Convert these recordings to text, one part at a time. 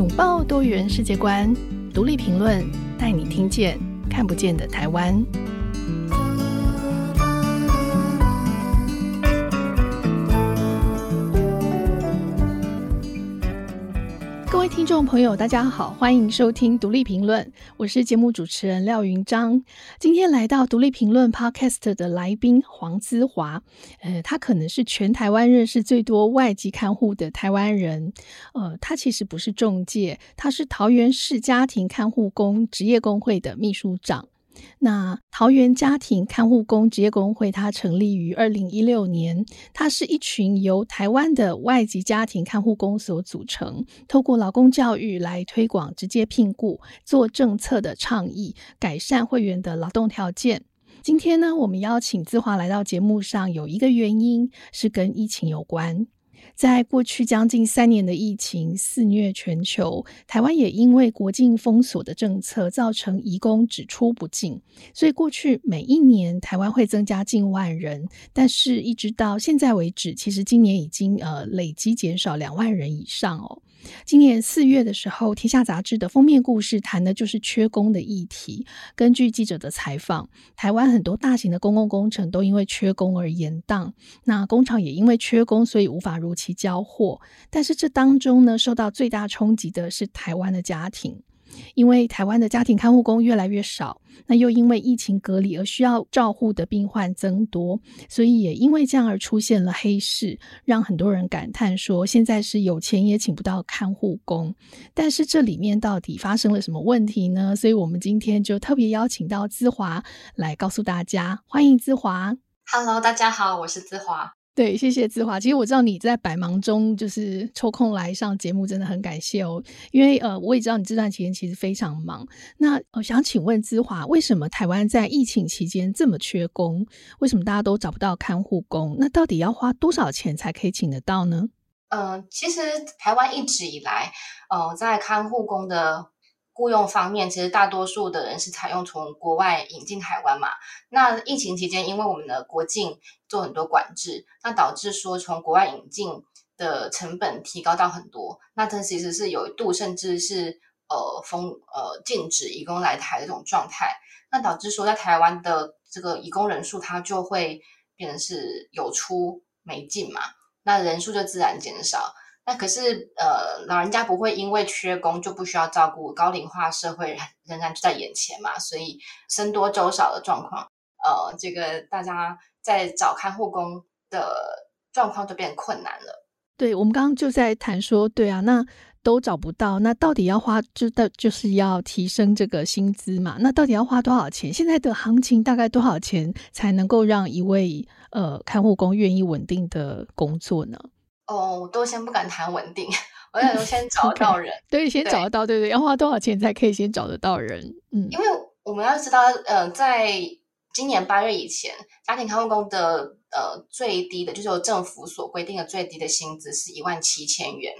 拥抱多元世界观，独立评论带你听见看不见的台湾。听众朋友，大家好，欢迎收听独立评论，我是节目主持人廖云章。今天来到独立评论 Podcast 的来宾黄姿华，呃，他可能是全台湾认识最多外籍看护的台湾人。呃，他其实不是中介，他是桃园市家庭看护工职业工会的秘书长。那桃园家庭看护工职业工会，它成立于二零一六年，它是一群由台湾的外籍家庭看护工所组成，透过劳工教育来推广直接聘雇，做政策的倡议，改善会员的劳动条件。今天呢，我们邀请姿华来到节目上，有一个原因是跟疫情有关。在过去将近三年的疫情肆虐全球，台湾也因为国境封锁的政策，造成移工只出不进，所以过去每一年台湾会增加近万人，但是一直到现在为止，其实今年已经呃累积减少两万人以上哦。今年四月的时候，《天下杂志》的封面故事谈的就是缺工的议题。根据记者的采访，台湾很多大型的公共工程都因为缺工而延宕，那工厂也因为缺工，所以无法如期交货。但是这当中呢，受到最大冲击的是台湾的家庭。因为台湾的家庭看护工越来越少，那又因为疫情隔离而需要照护的病患增多，所以也因为这样而出现了黑市，让很多人感叹说，现在是有钱也请不到看护工。但是这里面到底发生了什么问题呢？所以我们今天就特别邀请到资华来告诉大家，欢迎资华。Hello，大家好，我是资华。对，谢谢姿华。其实我知道你在百忙中就是抽空来上节目，真的很感谢哦。因为呃，我也知道你这段期间其实非常忙。那我想请问姿华，为什么台湾在疫情期间这么缺工？为什么大家都找不到看护工？那到底要花多少钱才可以请得到呢？嗯、呃，其实台湾一直以来，呃，在看护工的。雇佣方面，其实大多数的人是采用从国外引进台湾嘛。那疫情期间，因为我们的国境做很多管制，那导致说从国外引进的成本提高到很多。那这其实是有一度甚至是呃封呃禁止移工来台的这种状态。那导致说在台湾的这个移工人数，它就会变成是有出没进嘛，那人数就自然减少。那可是，呃，老人家不会因为缺工就不需要照顾，高龄化社会仍然就在眼前嘛，所以僧多粥少的状况，呃，这个大家在找看护工的状况就变困难了。对，我们刚刚就在谈说，对啊，那都找不到，那到底要花就到就是要提升这个薪资嘛？那到底要花多少钱？现在的行情大概多少钱才能够让一位呃看护工愿意稳定的工作呢？哦，我都先不敢谈稳定，我想说先找得到人对，先找得到，对对，对，要花多少钱才可以先找得到人？嗯，因为我们要知道，呃，在今年八月以前，家庭看护工的呃最低的，就是由政府所规定的最低的薪资是一万七千元，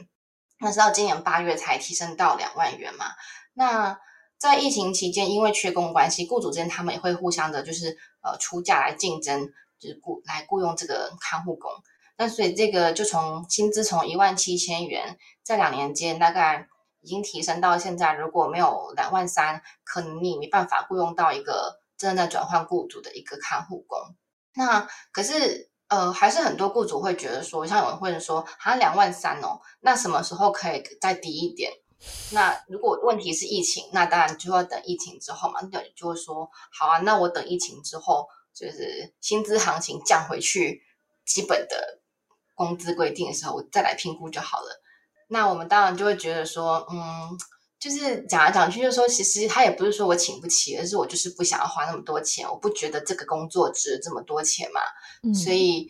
那是到今年八月才提升到两万元嘛。那在疫情期间，因为缺工关系，雇主之间他们也会互相的，就是呃出价来竞争，就是雇来雇佣这个看护工。那所以这个就从薪资从一万七千元，在两年间大概已经提升到现在，如果没有两万三，可能你没办法雇佣到一个真正在转换雇主的一个看护工。那可是呃，还是很多雇主会觉得说，像有人会说，好像两万三哦，那什么时候可以再低一点？那如果问题是疫情，那当然就要等疫情之后嘛。那就会说，好啊，那我等疫情之后，就是薪资行情降回去，基本的。工资规定的时候，我再来评估就好了。那我们当然就会觉得说，嗯，就是讲来讲去，就是说，其实他也不是说我请不起，而是我就是不想要花那么多钱，我不觉得这个工作值这么多钱嘛。嗯。所以，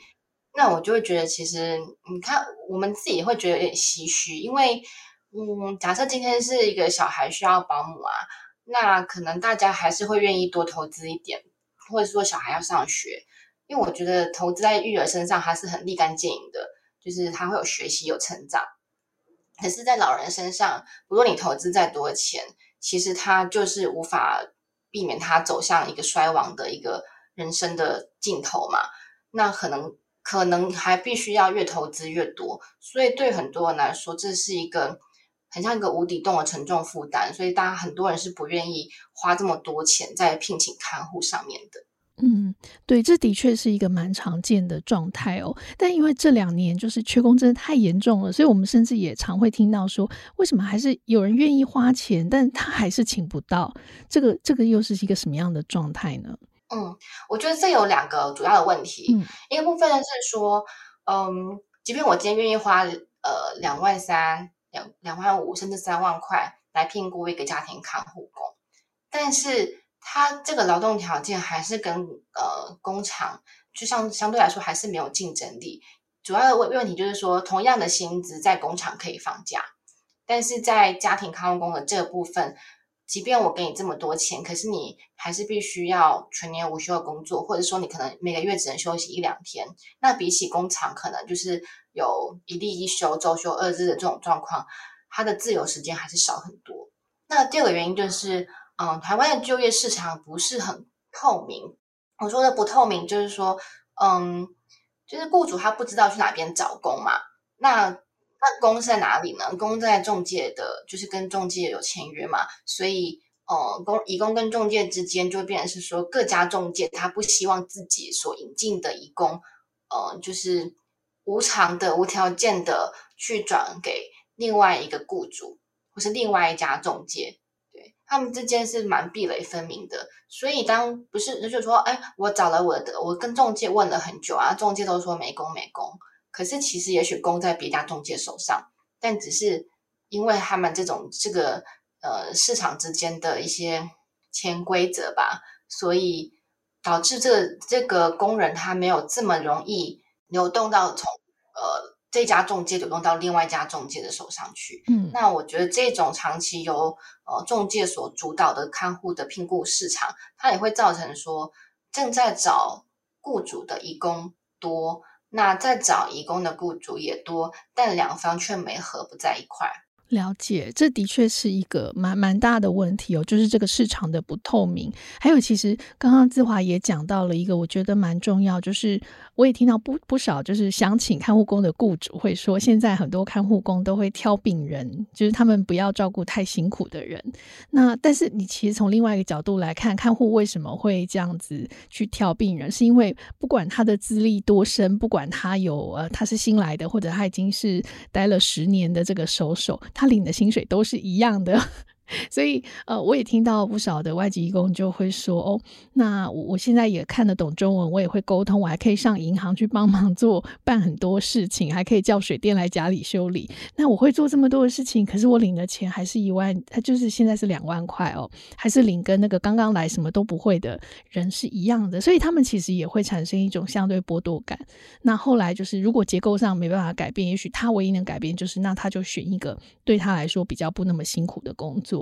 那我就会觉得，其实你看，我们自己会觉得有点唏嘘，因为，嗯，假设今天是一个小孩需要保姆啊，那可能大家还是会愿意多投资一点，或者说小孩要上学。因为我觉得投资在育儿身上还是很立竿见影的，就是他会有学习有成长。可是，在老人身上，不论你投资再多的钱，其实他就是无法避免他走向一个衰亡的一个人生的尽头嘛。那可能可能还必须要越投资越多。所以对很多人来说，这是一个很像一个无底洞的沉重负担，所以大家很多人是不愿意花这么多钱在聘请看护上面的。嗯，对，这的确是一个蛮常见的状态哦。但因为这两年就是缺工真的太严重了，所以我们甚至也常会听到说，为什么还是有人愿意花钱，但他还是请不到？这个这个又是一个什么样的状态呢？嗯，我觉得这有两个主要的问题。嗯，一个部分是说，嗯，即便我今天愿意花呃两万三、两两万五，甚至三万块来聘雇一个家庭看护工，但是。他这个劳动条件还是跟呃工厂，就像相对来说还是没有竞争力。主要的问问题就是说，同样的薪资在工厂可以放假，但是在家庭看护工的这部分，即便我给你这么多钱，可是你还是必须要全年无休的工作，或者说你可能每个月只能休息一两天。那比起工厂，可能就是有一例一休、周休二日的这种状况，他的自由时间还是少很多。那第二个原因就是。嗯，台湾的就业市场不是很透明。我说的不透明，就是说，嗯，就是雇主他不知道去哪边找工嘛。那那工在哪里呢？工在中介的，就是跟中介有签约嘛。所以，呃、嗯，工移工跟中介之间就变成是说，各家中介他不希望自己所引进的移工，呃、嗯，就是无偿的、无条件的去转给另外一个雇主，或是另外一家中介。他们之间是蛮壁垒分明的，所以当不是就是说，哎，我找了我的，我跟中介问了很久啊，中介都说没工没工，可是其实也许工在别家中介手上，但只是因为他们这种这个呃市场之间的一些潜规则吧，所以导致这这个工人他没有这么容易流动到从呃。这家中介流动到另外一家中介的手上去，嗯，那我觉得这种长期由呃中介所主导的看护的聘雇市场，它也会造成说正在找雇主的移工多，那在找移工的雇主也多，但两方却没合不在一块。了解，这的确是一个蛮蛮大的问题哦，就是这个市场的不透明。还有，其实刚刚志华也讲到了一个，我觉得蛮重要，就是我也听到不不少，就是想请看护工的雇主会说，现在很多看护工都会挑病人，就是他们不要照顾太辛苦的人。那但是你其实从另外一个角度来看，看护为什么会这样子去挑病人，是因为不管他的资历多深，不管他有呃他是新来的，或者他已经是待了十年的这个手手。他领的薪水都是一样的。所以，呃，我也听到不少的外籍义工就会说，哦，那我我现在也看得懂中文，我也会沟通，我还可以上银行去帮忙做办很多事情，还可以叫水电来家里修理。那我会做这么多的事情，可是我领的钱还是一万，他就是现在是两万块哦，还是领跟那个刚刚来什么都不会的人是一样的，所以他们其实也会产生一种相对剥夺感。那后来就是，如果结构上没办法改变，也许他唯一能改变就是，那他就选一个对他来说比较不那么辛苦的工作。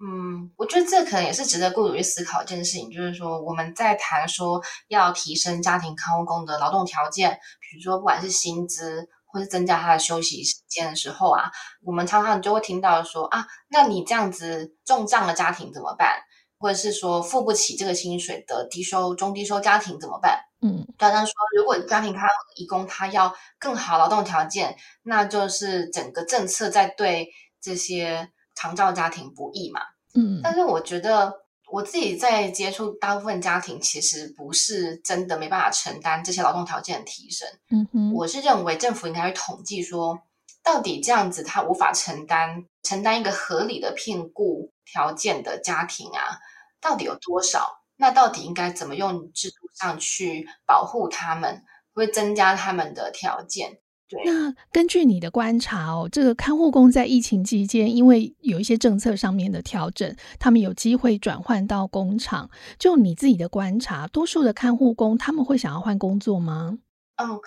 嗯，我觉得这可能也是值得雇主去思考一件事情，就是说我们在谈说要提升家庭看护工的劳动条件，比如说不管是薪资或是增加他的休息时间的时候啊，我们常常就会听到说啊，那你这样子重障的家庭怎么办？或者是说付不起这个薪水的低收中低收家庭怎么办？嗯，刚刚说如果家庭看护移工他要更好劳动条件，那就是整个政策在对这些。长照家庭不易嘛，嗯，但是我觉得我自己在接触大部分家庭，其实不是真的没办法承担这些劳动条件的提升，嗯哼，我是认为政府应该去统计说，到底这样子他无法承担承担一个合理的聘雇条件的家庭啊，到底有多少？那到底应该怎么用制度上去保护他们，会增加他们的条件？对那根据你的观察哦，这个看护工在疫情期间，因为有一些政策上面的调整，他们有机会转换到工厂。就你自己的观察，多数的看护工他们会想要换工作吗？嗯，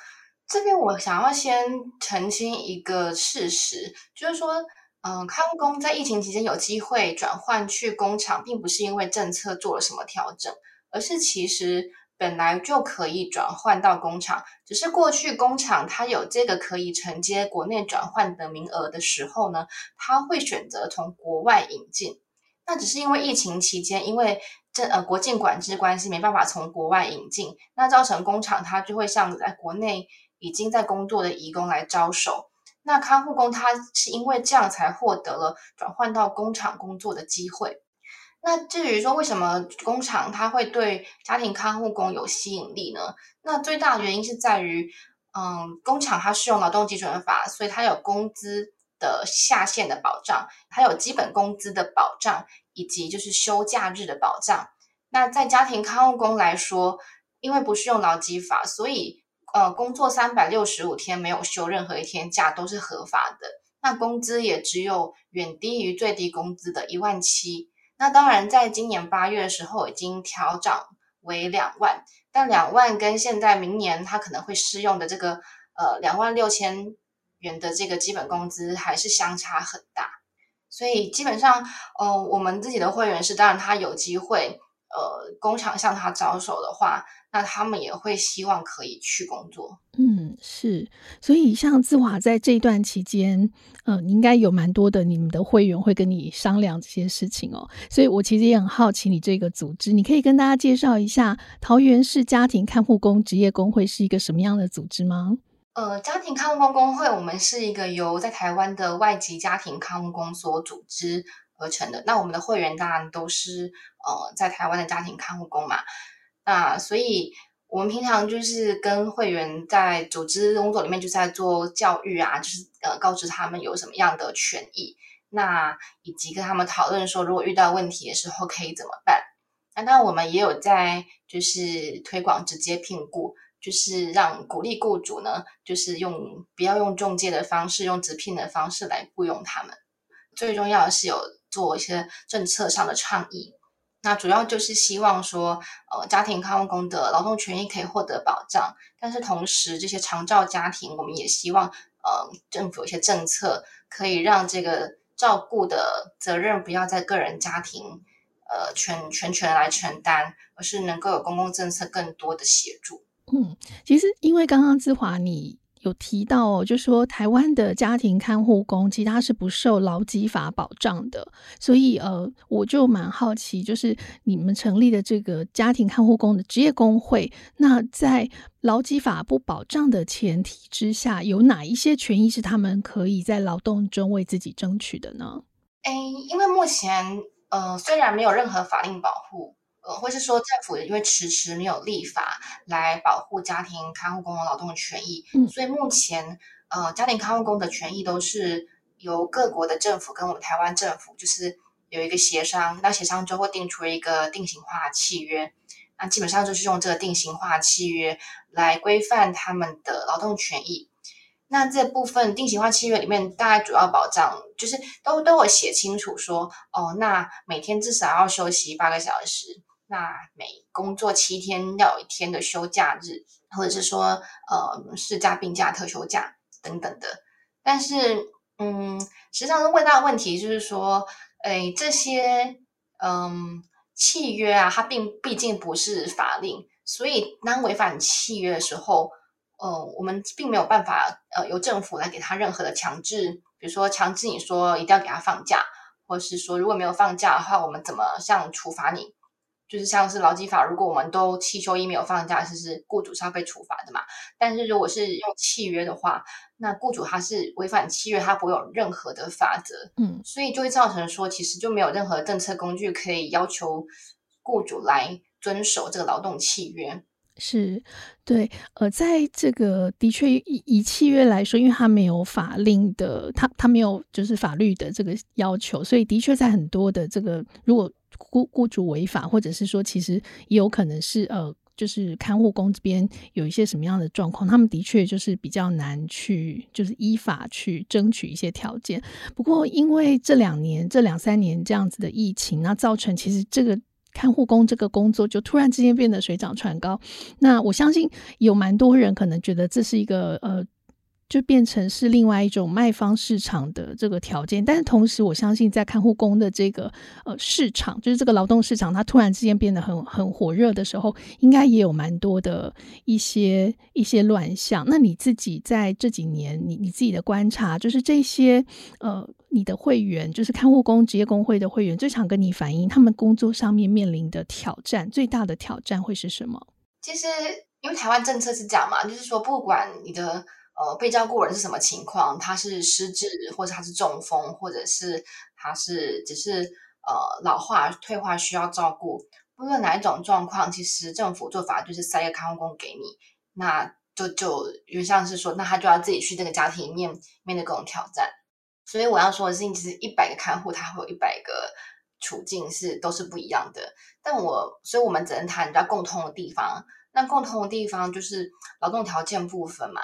这边我想要先澄清一个事实，就是说，嗯，看护工在疫情期间有机会转换去工厂，并不是因为政策做了什么调整，而是其实。本来就可以转换到工厂，只是过去工厂它有这个可以承接国内转换的名额的时候呢，他会选择从国外引进。那只是因为疫情期间，因为这呃国境管制关系，没办法从国外引进，那造成工厂它就会向在国内已经在工作的移工来招手。那看护工他是因为这样才获得了转换到工厂工作的机会。那至于说为什么工厂它会对家庭看护工有吸引力呢？那最大的原因是在于，嗯，工厂它适用劳动基准法，所以它有工资的下限的保障，还有基本工资的保障，以及就是休假日的保障。那在家庭看护工来说，因为不适用劳基法，所以呃，工作三百六十五天没有休任何一天假都是合法的。那工资也只有远低于最低工资的一万七。那当然，在今年八月的时候已经调涨为两万，但两万跟现在明年它可能会适用的这个呃两万六千元的这个基本工资还是相差很大，所以基本上呃我们自己的会员是，当然他有机会呃工厂向他招手的话。那他们也会希望可以去工作，嗯，是，所以像自华在这一段期间，呃，你应该有蛮多的你们的会员会跟你商量这些事情哦。所以我其实也很好奇，你这个组织，你可以跟大家介绍一下桃园市家庭看护工职业工会是一个什么样的组织吗？呃，家庭看护工工会，我们是一个由在台湾的外籍家庭看护工所组织而成的。那我们的会员当然都是呃在台湾的家庭看护工嘛。那所以，我们平常就是跟会员在组织工作里面，就在做教育啊，就是呃，告知他们有什么样的权益，那以及跟他们讨论说，如果遇到问题的时候可以怎么办。那当然，我们也有在就是推广直接聘雇，就是让鼓励雇主呢，就是用不要用中介的方式，用直聘的方式来雇佣他们。最重要的是有做一些政策上的倡议。那主要就是希望说，呃，家庭看护工的劳动权益可以获得保障，但是同时这些长照家庭，我们也希望，呃，政府有些政策可以让这个照顾的责任不要在个人家庭，呃，全全权来承担，而是能够有公共政策更多的协助。嗯，其实因为刚刚志华你。有提到哦，就说台湾的家庭看护工，其实他是不受劳基法保障的，所以呃，我就蛮好奇，就是你们成立的这个家庭看护工的职业工会，那在劳基法不保障的前提之下，有哪一些权益是他们可以在劳动中为自己争取的呢？诶，因为目前呃，虽然没有任何法令保护。呃，或是说政府因为迟迟没有立法来保护家庭看护工的劳动权益，嗯，所以目前呃，家庭看护工的权益都是由各国的政府跟我们台湾政府就是有一个协商，那协商就会定出一个定型化契约，那基本上就是用这个定型化契约来规范他们的劳动权益。那这部分定型化契约里面，大概主要保障就是都都有写清楚说，哦，那每天至少要休息八个小时。那每工作七天要有一天的休假日，或者是说，呃，事假、病假、特休假等等的。但是，嗯，实际上是问到的问题就是说，诶，这些，嗯，契约啊，它并毕竟不是法令，所以当违反契约的时候，呃，我们并没有办法，呃，由政府来给他任何的强制，比如说强制你说一定要给他放假，或是说如果没有放假的话，我们怎么像处罚你？就是像是劳基法，如果我们都七休一没有放假，其实雇主是要被处罚的嘛。但是如果是用契约的话，那雇主他是违反契约，他不会有任何的法则。嗯，所以就会造成说，其实就没有任何政策工具可以要求雇主来遵守这个劳动契约。是，对，呃，在这个的确以以契约来说，因为他没有法令的，他他没有就是法律的这个要求，所以的确在很多的这个如果。雇雇主违法，或者是说，其实也有可能是呃，就是看护工这边有一些什么样的状况，他们的确就是比较难去，就是依法去争取一些条件。不过，因为这两年、这两三年这样子的疫情，那造成其实这个看护工这个工作就突然之间变得水涨船高。那我相信有蛮多人可能觉得这是一个呃。就变成是另外一种卖方市场的这个条件，但是同时我相信在看护工的这个呃市场，就是这个劳动市场，它突然之间变得很很火热的时候，应该也有蛮多的一些一些乱象。那你自己在这几年，你你自己的观察，就是这些呃你的会员，就是看护工职业工会的会员，最常跟你反映他们工作上面面临的挑战，最大的挑战会是什么？其实因为台湾政策是这样嘛，就是说不管你的。呃被照顾人是什么情况，他是失智，或者他是中风，或者是他是只是呃老化退化需要照顾，不论哪一种状况，其实政府做法就是塞个看护工给你，那就就就像是说，那他就要自己去这个家庭里面面对各种挑战。所以我要说的是，其实一百个看护，他会有一百个处境是都是不一样的。但我，所以我们只能谈比较共通的地方。那共通的地方就是劳动条件部分嘛。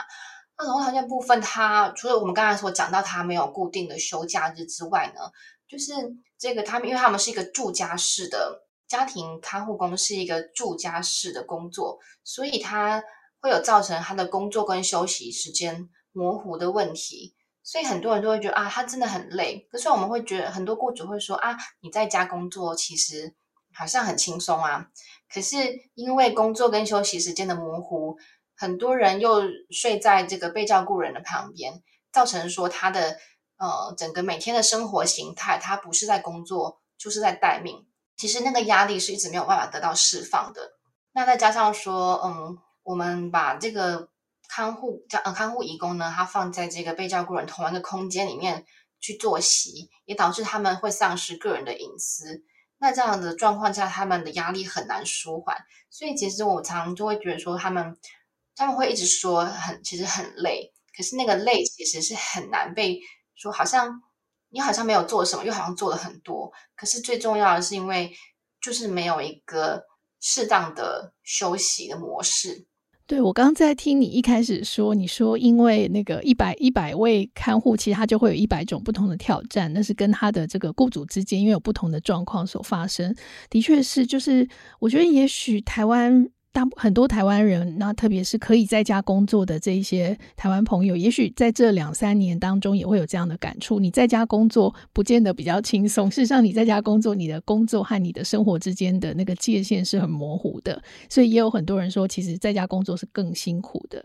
那劳动条件部分它，除了我们刚才所讲到，它没有固定的休假日之外呢，就是这个他们，因为他们是一个住家式的家庭看护工，是一个住家式的工作，所以它会有造成他的工作跟休息时间模糊的问题。所以很多人都会觉得啊，他真的很累。可是我们会觉得，很多雇主会说啊，你在家工作其实好像很轻松啊。可是因为工作跟休息时间的模糊，很多人又睡在这个被照顾人的旁边，造成说他的呃整个每天的生活形态，他不是在工作，就是在待命。其实那个压力是一直没有办法得到释放的。那再加上说，嗯，我们把这个。看护叫呃看护义工呢，他放在这个被照顾人同一个空间里面去作息，也导致他们会丧失个人的隐私。那这样的状况下，他们的压力很难舒缓。所以其实我常常就会觉得说，他们他们会一直说很其实很累，可是那个累其实是很难被说，好像你好像没有做什么，又好像做了很多。可是最重要的是，因为就是没有一个适当的休息的模式。对，我刚刚在听你一开始说，你说因为那个一百一百位看护，其实他就会有一百种不同的挑战，那是跟他的这个雇主之间因为有不同的状况所发生。的确是，就是我觉得也许台湾。大很多台湾人，那特别是可以在家工作的这一些台湾朋友，也许在这两三年当中也会有这样的感触。你在家工作不见得比较轻松，事实上你在家工作，你的工作和你的生活之间的那个界限是很模糊的，所以也有很多人说，其实在家工作是更辛苦的。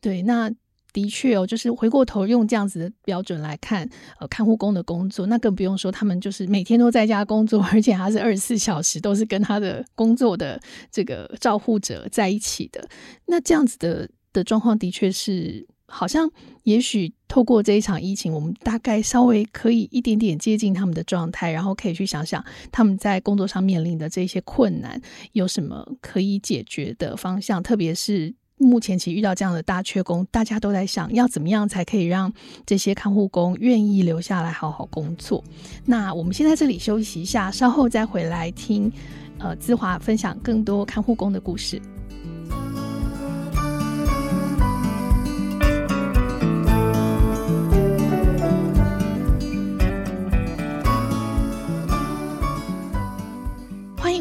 对，那。的确哦，就是回过头用这样子的标准来看，呃，看护工的工作，那更不用说他们就是每天都在家工作，而且还是二十四小时都是跟他的工作的这个照护者在一起的。那这样子的的状况，的确是好像，也许透过这一场疫情，我们大概稍微可以一点点接近他们的状态，然后可以去想想他们在工作上面临的这些困难有什么可以解决的方向，特别是。目前其实遇到这样的大缺工，大家都在想要怎么样才可以让这些看护工愿意留下来好好工作。那我们先在这里休息一下，稍后再回来听，呃，资华分享更多看护工的故事。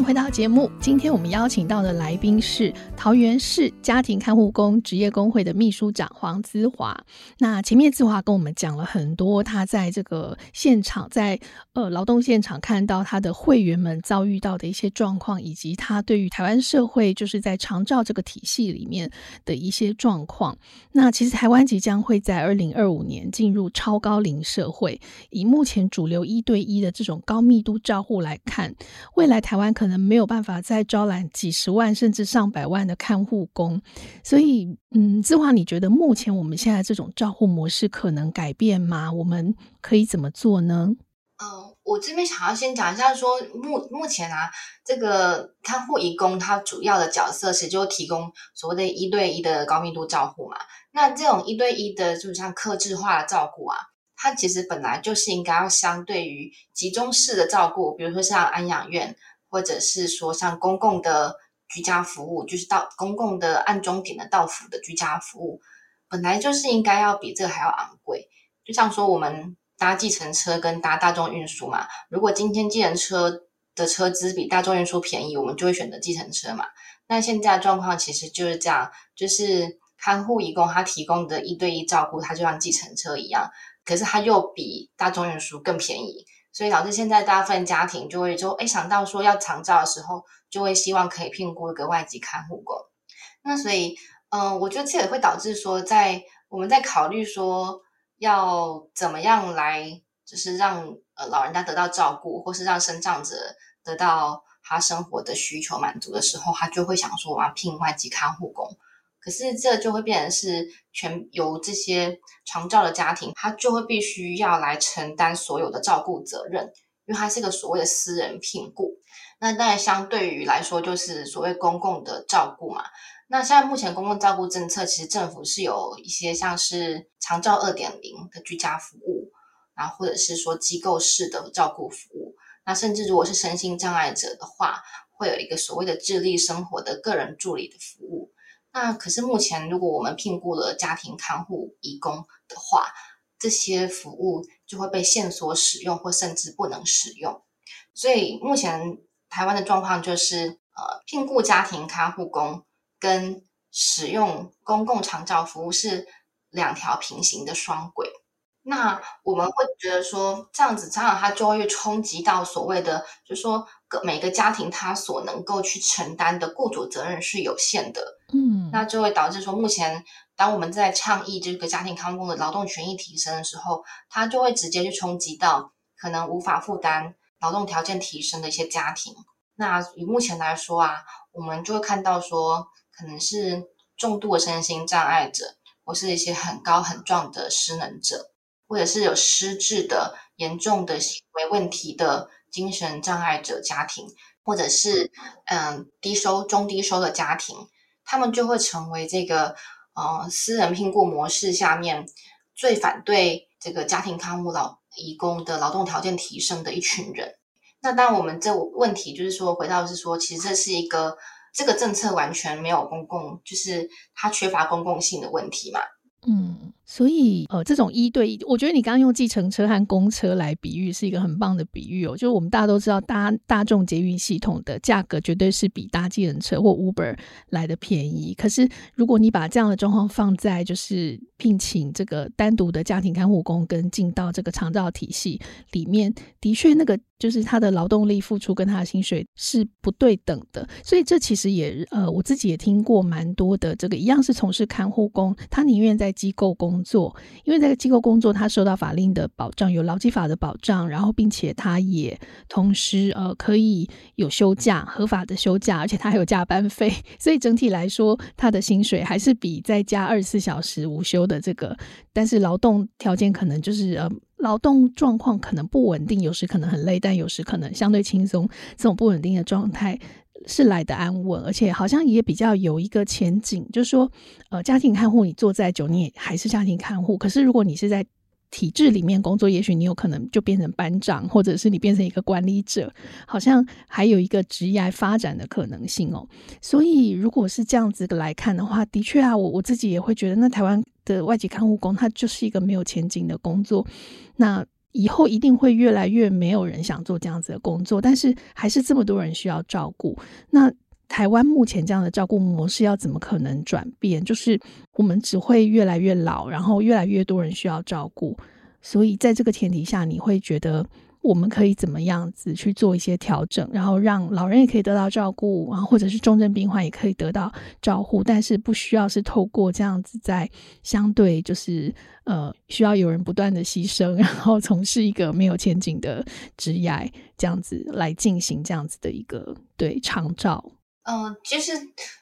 回到节目，今天我们邀请到的来宾是桃园市家庭看护工职业工会的秘书长黄姿华。那前面姿华跟我们讲了很多，他在这个现场，在呃劳动现场看到他的会员们遭遇到的一些状况，以及他对于台湾社会就是在长照这个体系里面的一些状况。那其实台湾即将会在二零二五年进入超高龄社会，以目前主流一对一的这种高密度照护来看，未来台湾可能。没有办法再招揽几十万甚至上百万的看护工，所以，嗯，姿华，你觉得目前我们现在这种照护模式可能改变吗？我们可以怎么做呢？嗯、我这边想要先讲一下说，目目前啊，这个看护义工他主要的角色是就提供所谓的一对一的高密度照护嘛。那这种一对一的，就像客制化的照顾啊，它其实本来就是应该要相对于集中式的照顾，比如说像安养院。或者是说像公共的居家服务，就是到公共的按钟点的到府的居家服务，本来就是应该要比这个还要昂贵。就像说我们搭计程车跟搭大众运输嘛，如果今天计程车的车资比大众运输便宜，我们就会选择计程车嘛。那现在的状况其实就是这样，就是看护义工他提供的一对一照顾，他就像计程车一样，可是他又比大众运输更便宜。所以导致现在大部分家庭就会就诶想到说要长照的时候，就会希望可以聘雇一个外籍看护工。那所以，嗯、我觉得这也会导致说，在我们在考虑说要怎么样来，就是让呃老人家得到照顾，或是让身障者得到他生活的需求满足的时候，他就会想说我要聘外籍看护工。可是这就会变成是全由这些长照的家庭，他就会必须要来承担所有的照顾责任，因为它是一个所谓的私人聘雇。那当然相对于来说，就是所谓公共的照顾嘛。那现在目前公共照顾政策，其实政府是有一些像是长照二点零的居家服务，然后或者是说机构式的照顾服务。那甚至如果是身心障碍者的话，会有一个所谓的智力生活的个人助理的服务。那可是目前，如果我们聘雇了家庭看护义工的话，这些服务就会被限缩使用，或甚至不能使用。所以目前台湾的状况就是，呃，聘雇家庭看护工。跟使用公共长照服务是两条平行的双轨，那我们会觉得说这样子，常常它就会冲击到所谓的，就是说个每个家庭他所能够去承担的雇主责任是有限的，嗯，那就会导致说，目前当我们在倡议这个家庭看护工的劳动权益提升的时候，它就会直接去冲击到可能无法负担劳动条件提升的一些家庭。那以目前来说啊，我们就会看到说。可能是重度的身心障碍者，或是一些很高很壮的失能者，或者是有失智的严重的行为问题的精神障碍者家庭，或者是嗯低收中低收的家庭，他们就会成为这个呃私人聘雇模式下面最反对这个家庭看护劳义工的劳动条件提升的一群人。那当，我们这问题就是说，回到是说，其实这是一个。这个政策完全没有公共，就是它缺乏公共性的问题嘛。嗯。所以，呃，这种一对一，我觉得你刚刚用计程车和公车来比喻，是一个很棒的比喻哦。就是我们大家都知道，搭大众捷运系统的价格绝对是比搭计程车或 Uber 来的便宜。可是，如果你把这样的状况放在就是聘请这个单独的家庭看护工，跟进到这个长照体系里面，的确那个就是他的劳动力付出跟他的薪水是不对等的。所以，这其实也呃，我自己也听过蛮多的这个一样是从事看护工，他宁愿在机构工。工作，因为这个机构工作，他受到法令的保障，有劳基法的保障，然后并且他也同时呃可以有休假，合法的休假，而且他还有加班费，所以整体来说，他的薪水还是比在家二十四小时无休的这个，但是劳动条件可能就是呃劳动状况可能不稳定，有时可能很累，但有时可能相对轻松，这种不稳定的状态。是来的安稳，而且好像也比较有一个前景，就是说，呃，家庭看护你做再久，你也还是家庭看护。可是如果你是在体制里面工作，也许你有可能就变成班长，或者是你变成一个管理者，好像还有一个职业发展的可能性哦。所以如果是这样子来看的话，的确啊，我我自己也会觉得，那台湾的外籍看护工，他就是一个没有前景的工作。那以后一定会越来越没有人想做这样子的工作，但是还是这么多人需要照顾。那台湾目前这样的照顾模式要怎么可能转变？就是我们只会越来越老，然后越来越多人需要照顾。所以在这个前提下，你会觉得？我们可以怎么样子去做一些调整，然后让老人也可以得到照顾，然后或者是重症病患也可以得到照顾，但是不需要是透过这样子在相对就是呃需要有人不断的牺牲，然后从事一个没有前景的职业这样子来进行这样子的一个对长照。嗯、呃，其实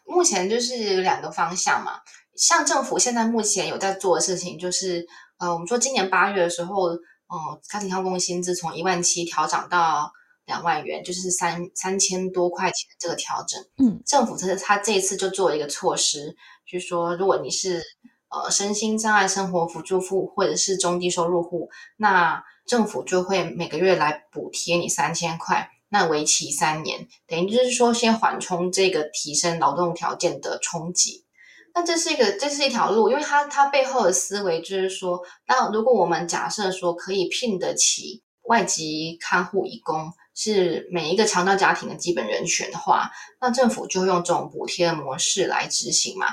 目前就是两个方向嘛，像政府现在目前有在做的事情，就是呃我们说今年八月的时候。哦，家庭看护工薪资从一万七调涨到两万元，就是三三千多块钱这个调整。嗯，政府这他这一次就做了一个措施，就是说，如果你是呃身心障碍生活辅助户或者是中低收入户，那政府就会每个月来补贴你三千块，那为期三年，等于就是说先缓冲这个提升劳动条件的冲击。那这是一个，这是一条路，因为它它背后的思维就是说，那如果我们假设说可以聘得起外籍看护义工，是每一个长照家庭的基本人权的话，那政府就用这种补贴的模式来执行嘛。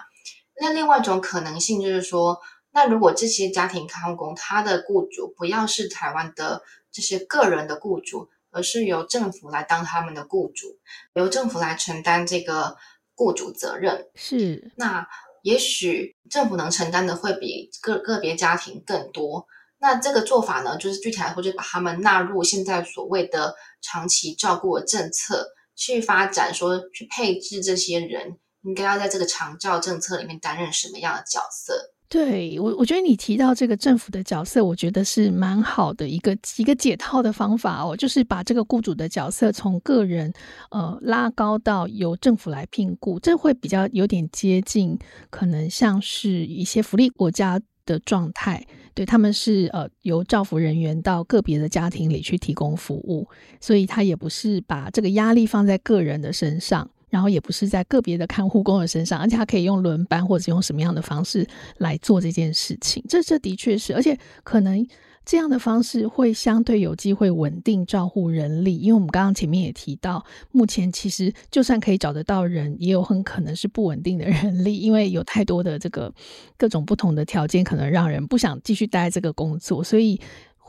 那另外一种可能性就是说，那如果这些家庭看护工他的雇主不要是台湾的这些个人的雇主，而是由政府来当他们的雇主，由政府来承担这个雇主责任，是那。也许政府能承担的会比个个别家庭更多。那这个做法呢，就是具体来说，就把他们纳入现在所谓的长期照顾的政策，去发展，说去配置这些人，应该要在这个长照政策里面担任什么样的角色？对，我，我觉得你提到这个政府的角色，我觉得是蛮好的一个一个解套的方法哦，就是把这个雇主的角色从个人呃拉高到由政府来聘雇，这会比较有点接近，可能像是一些福利国家的状态。对，他们是呃由照服人员到个别的家庭里去提供服务，所以他也不是把这个压力放在个人的身上。然后也不是在个别的看护工的身上，而且他可以用轮班或者用什么样的方式来做这件事情。这这的确是，而且可能这样的方式会相对有机会稳定照护人力，因为我们刚刚前面也提到，目前其实就算可以找得到人，也有很可能是不稳定的人力，因为有太多的这个各种不同的条件，可能让人不想继续待这个工作，所以。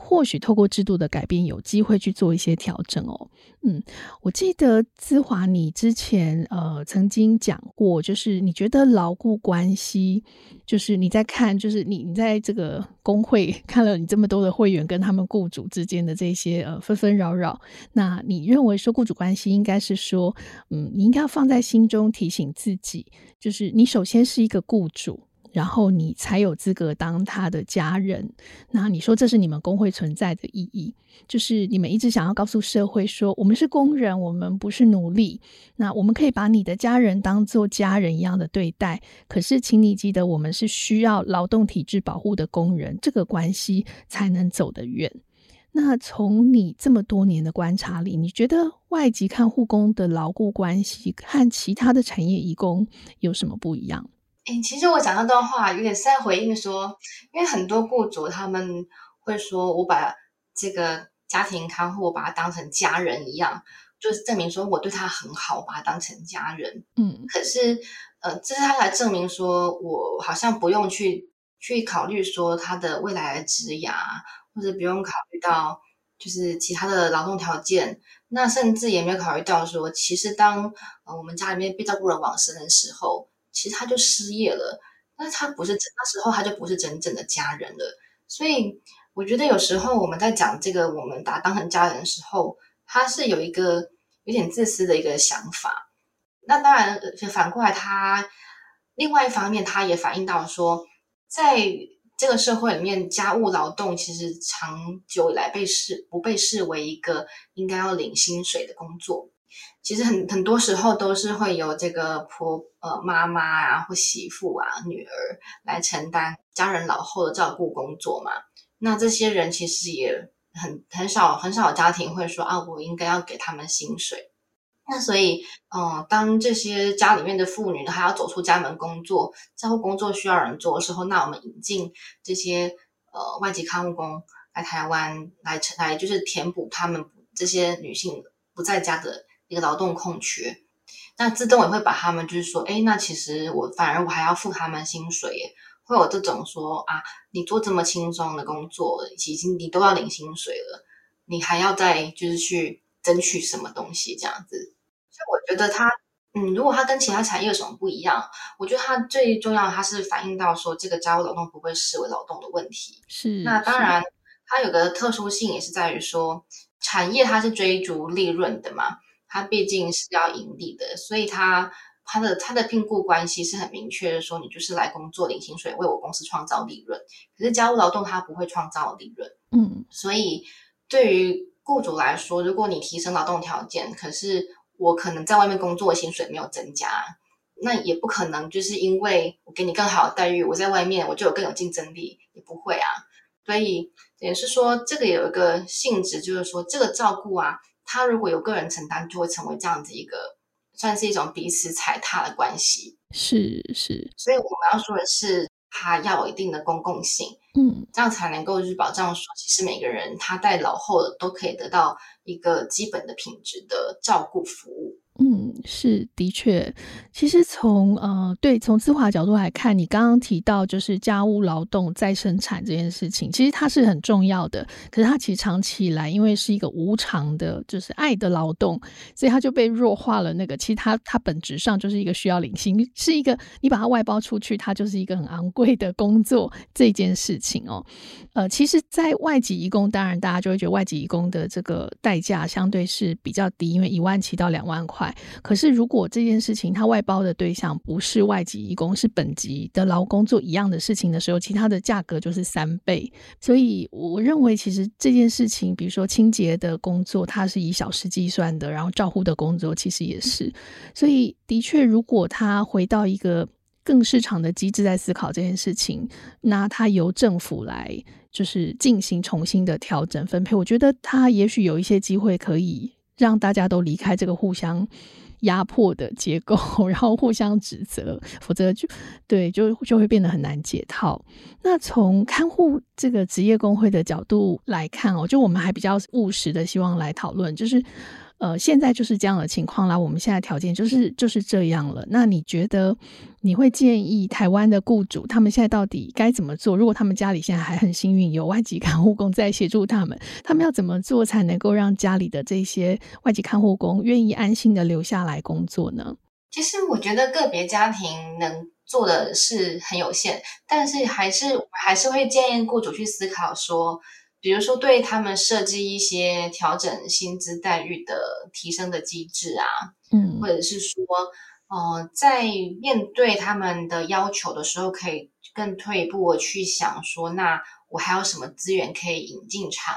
或许透过制度的改变，有机会去做一些调整哦。嗯，我记得资华，你之前呃曾经讲过，就是你觉得劳固关系，就是你在看，就是你你在这个工会看了你这么多的会员跟他们雇主之间的这些呃纷纷扰扰，那你认为说雇主关系应该是说，嗯，你应该要放在心中提醒自己，就是你首先是一个雇主。然后你才有资格当他的家人。那你说这是你们工会存在的意义，就是你们一直想要告诉社会说，我们是工人，我们不是奴隶。那我们可以把你的家人当做家人一样的对待。可是，请你记得，我们是需要劳动体制保护的工人，这个关系才能走得远。那从你这么多年的观察里，你觉得外籍看护工的牢固关系和其他的产业移工有什么不一样？诶，其实我讲那段话有点是在回应说，因为很多雇主他们会说，我把这个家庭看护我把他当成家人一样，就是证明说我对他很好，我把他当成家人。嗯，可是呃，这是他来证明说我好像不用去去考虑说他的未来的职涯，或者不用考虑到就是其他的劳动条件，那甚至也没有考虑到说，其实当呃我们家里面被照顾人往生的时候。其实他就失业了，那他不是，那时候他就不是真正的家人了。所以我觉得有时候我们在讲这个，我们把他当成家人的时候，他是有一个有点自私的一个想法。那当然，反过来他另外一方面，他也反映到说，在这个社会里面，家务劳动其实长久以来被视不被视为一个应该要领薪水的工作。其实很很多时候都是会由这个婆呃妈妈啊或媳妇啊女儿来承担家人老后的照顾工作嘛。那这些人其实也很很少很少家庭会说啊，我应该要给他们薪水。那所以，嗯、当这些家里面的妇女还要走出家门工作，照顾工作需要人做的时候，那我们引进这些呃外籍看护工来台湾来来就是填补他们这些女性不在家的。一个劳动空缺，那自动也会把他们就是说，哎，那其实我反而我还要付他们薪水耶，会有这种说啊，你做这么轻松的工作，已经你都要领薪水了，你还要再就是去争取什么东西这样子？所以我觉得他，嗯，如果他跟其他产业有什么不一样，我觉得他最重要的，他是反映到说这个家务劳动不会视为劳动的问题。是，那当然，它有个特殊性也是在于说，产业它是追逐利润的嘛。他毕竟是要盈利的，所以它它的它的聘雇关系是很明确的，说你就是来工作领薪水，为我公司创造利润。可是家务劳动它不会创造利润，嗯，所以对于雇主来说，如果你提升劳动条件，可是我可能在外面工作薪水没有增加，那也不可能就是因为我给你更好的待遇，我在外面我就有更有竞争力，也不会啊。所以也是说，这个有一个性质，就是说这个照顾啊。他如果有个人承担，就会成为这样子一个，算是一种彼此踩踏的关系。是是，所以我们要说的是，他要有一定的公共性，嗯，这样才能够就是保障说，其实每个人他在老后都可以得到一个基本的品质的照顾服务。嗯，是的确，其实从呃，对，从资华角度来看，你刚刚提到就是家务劳动再生产这件事情，其实它是很重要的。可是它其实长期以来，因为是一个无偿的，就是爱的劳动，所以它就被弱化了。那个其实它它本质上就是一个需要领薪，是一个你把它外包出去，它就是一个很昂贵的工作这件事情哦。呃，其实，在外籍义工，当然大家就会觉得外籍义工的这个代价相对是比较低，因为一万七到两万块。可是如果这件事情他外包的对象不是外籍义工，是本籍的劳工做一样的事情的时候，其他的价格就是三倍。所以我认为，其实这件事情，比如说清洁的工作，它是以小时计算的，然后照护的工作其实也是。所以的确，如果他回到一个更市场的机制在思考这件事情，那他由政府来就是进行重新的调整分配，我觉得他也许有一些机会可以让大家都离开这个互相压迫的结构，然后互相指责，否则就对就就会变得很难解套。那从看护这个职业工会的角度来看哦，就我们还比较务实的希望来讨论，就是。呃，现在就是这样的情况啦。我们现在条件就是就是这样了。那你觉得你会建议台湾的雇主他们现在到底该怎么做？如果他们家里现在还很幸运有外籍看护工在协助他们，他们要怎么做才能够让家里的这些外籍看护工愿意安心的留下来工作呢？其实我觉得个别家庭能做的是很有限，但是还是还是会建议雇主去思考说。比如说，对他们设计一些调整薪资待遇的提升的机制啊，嗯，或者是说，呃，在面对他们的要求的时候，可以更退一步的去想说，那我还有什么资源可以引进场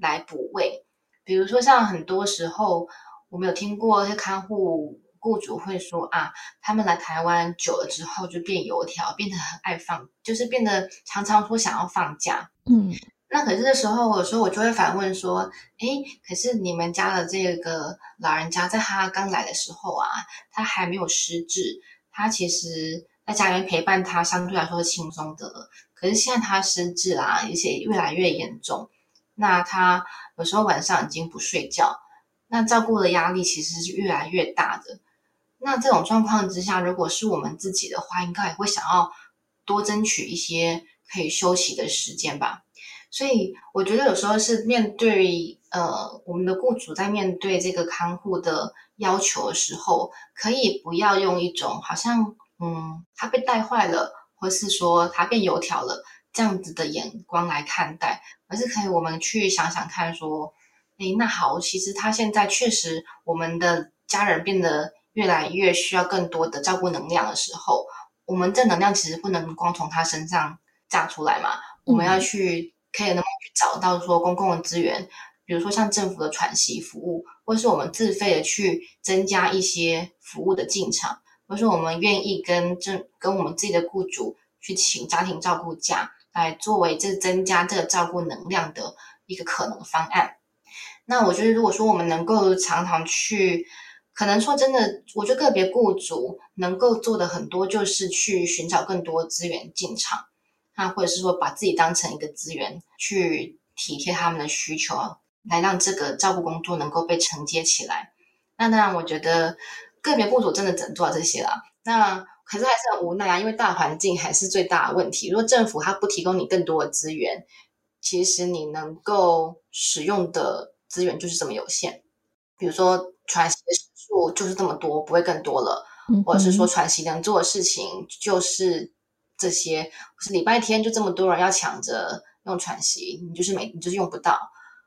来补位？比如说，像很多时候，我们有听过一些看护雇主会说啊，他们来台湾久了之后就变油条，变得很爱放，就是变得常常说想要放假，嗯。那可是的时候，有时候我就会反问说：“诶，可是你们家的这个老人家，在他刚来的时候啊，他还没有失智，他其实在家里面陪伴他，相对来说是轻松的了。可是现在他失智啦，而且越来越严重，那他有时候晚上已经不睡觉，那照顾的压力其实是越来越大的。那这种状况之下，如果是我们自己的话，应该也会想要多争取一些可以休息的时间吧。”所以我觉得有时候是面对呃我们的雇主在面对这个看护的要求的时候，可以不要用一种好像嗯他被带坏了，或是说他变油条了这样子的眼光来看待，而是可以我们去想想看说，诶，那好，其实他现在确实我们的家人变得越来越需要更多的照顾能量的时候，我们正能量其实不能光从他身上榨出来嘛，我们要去。可以能够去找到说公共的资源，比如说像政府的喘息服务，或是我们自费的去增加一些服务的进场，或是我们愿意跟政跟我们自己的雇主去请家庭照顾假，来作为这增加这个照顾能量的一个可能方案。那我觉得，如果说我们能够常常去，可能说真的，我觉得个别雇主能够做的很多，就是去寻找更多资源进场。那或者是说，把自己当成一个资源，去体贴他们的需求，来让这个照顾工作能够被承接起来。那当然，我觉得个别雇主真的只能做到这些了。那可是还是很无奈啊，因为大环境还是最大的问题。如果政府它不提供你更多的资源，其实你能够使用的资源就是这么有限。比如说喘息的时数就是这么多，不会更多了，或者是说喘息能做的事情就是。这些是礼拜天就这么多人要抢着用喘息，你就是没你就是用不到，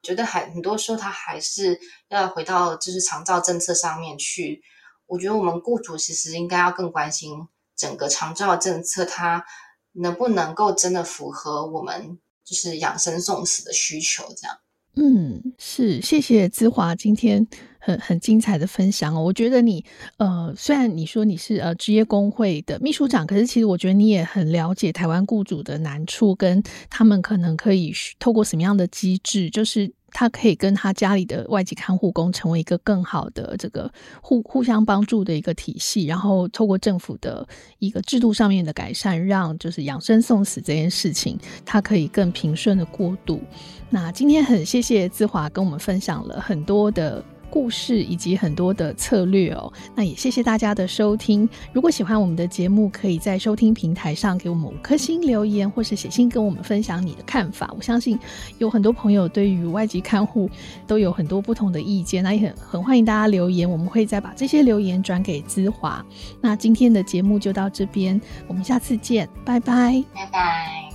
觉得还很多时候他还是要回到就是长照政策上面去。我觉得我们雇主其实应该要更关心整个长照政策，它能不能够真的符合我们就是养生送死的需求，这样。嗯，是，谢谢资华今天很很精彩的分享哦。我觉得你呃，虽然你说你是呃职业工会的秘书长，可是其实我觉得你也很了解台湾雇主的难处，跟他们可能可以透过什么样的机制，就是。他可以跟他家里的外籍看护工成为一个更好的这个互互相帮助的一个体系，然后透过政府的一个制度上面的改善，让就是养生送死这件事情，他可以更平顺的过渡。那今天很谢谢志华跟我们分享了很多的。故事以及很多的策略哦，那也谢谢大家的收听。如果喜欢我们的节目，可以在收听平台上给我们五颗星留言，或是写信跟我们分享你的看法。我相信有很多朋友对于外籍看护都有很多不同的意见，那也很很欢迎大家留言，我们会再把这些留言转给资华。那今天的节目就到这边，我们下次见，拜拜，拜拜。